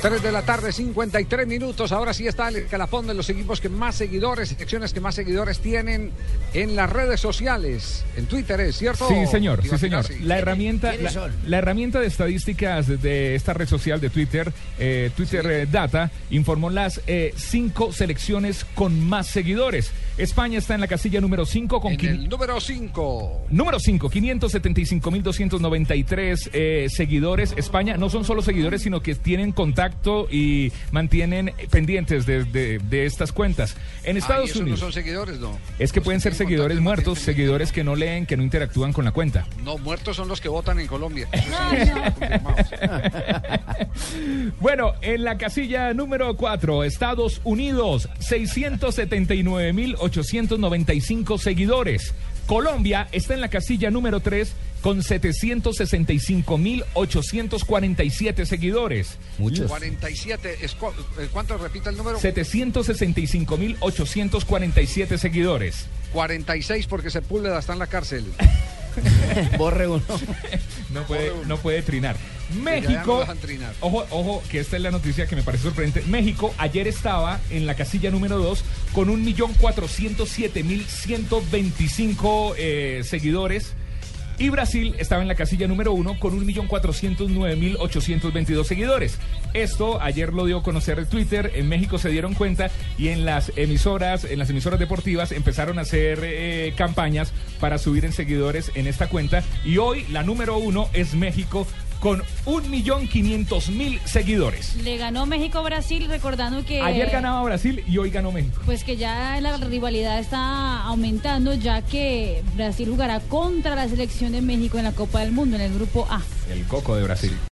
3 de la tarde, 53 minutos. Ahora sí está el calafón de los equipos que más seguidores, secciones que más seguidores tienen en las redes sociales. En Twitter, ¿es cierto? Sí, señor, sí, señor. La herramienta, la herramienta de estadísticas de esta red social de Twitter, eh, Twitter eh, Data, informó las eh, cinco selecciones con más seguidores. España está en la casilla número 5 con En quin- el número 5. Número 5, 575.293 eh, seguidores. España no son solo seguidores, sino que tienen contacto y mantienen pendientes de, de- de estas cuentas. En Estados Unidos. no son seguidores, no. Es que Los pueden ser seguidores muertos, seguidores que no leen, que no interactúan con la cuenta. No, muertos son los que votan en Colombia. Eso sí. Bueno, en la casilla número 4, Estados Unidos, 679.895 seguidores. Colombia está en la casilla número 3 con 765.847 seguidores. Muchos. 47. es cu- eh, ¿Cuánto repite el número? 765.847 seguidores. 46 porque Sepúlveda está en la cárcel. Borre uno. No puede, no puede trinar. México, ojo, ojo, que esta es la noticia que me parece sorprendente. México ayer estaba en la casilla número 2 con 1.407.125 eh, seguidores. Y Brasil estaba en la casilla número 1 con 1.409.822 seguidores. Esto ayer lo dio a conocer el Twitter, en México se dieron cuenta y en las emisoras, en las emisoras deportivas empezaron a hacer eh, campañas para subir en seguidores en esta cuenta. Y hoy la número 1 es México con 1.500.000 seguidores. Le ganó México a Brasil, recordando que. Ayer ganaba Brasil y hoy ganó México. Pues que ya la rivalidad está aumentando, ya que Brasil jugará contra la selección de México en la Copa del Mundo, en el grupo A. El coco de Brasil.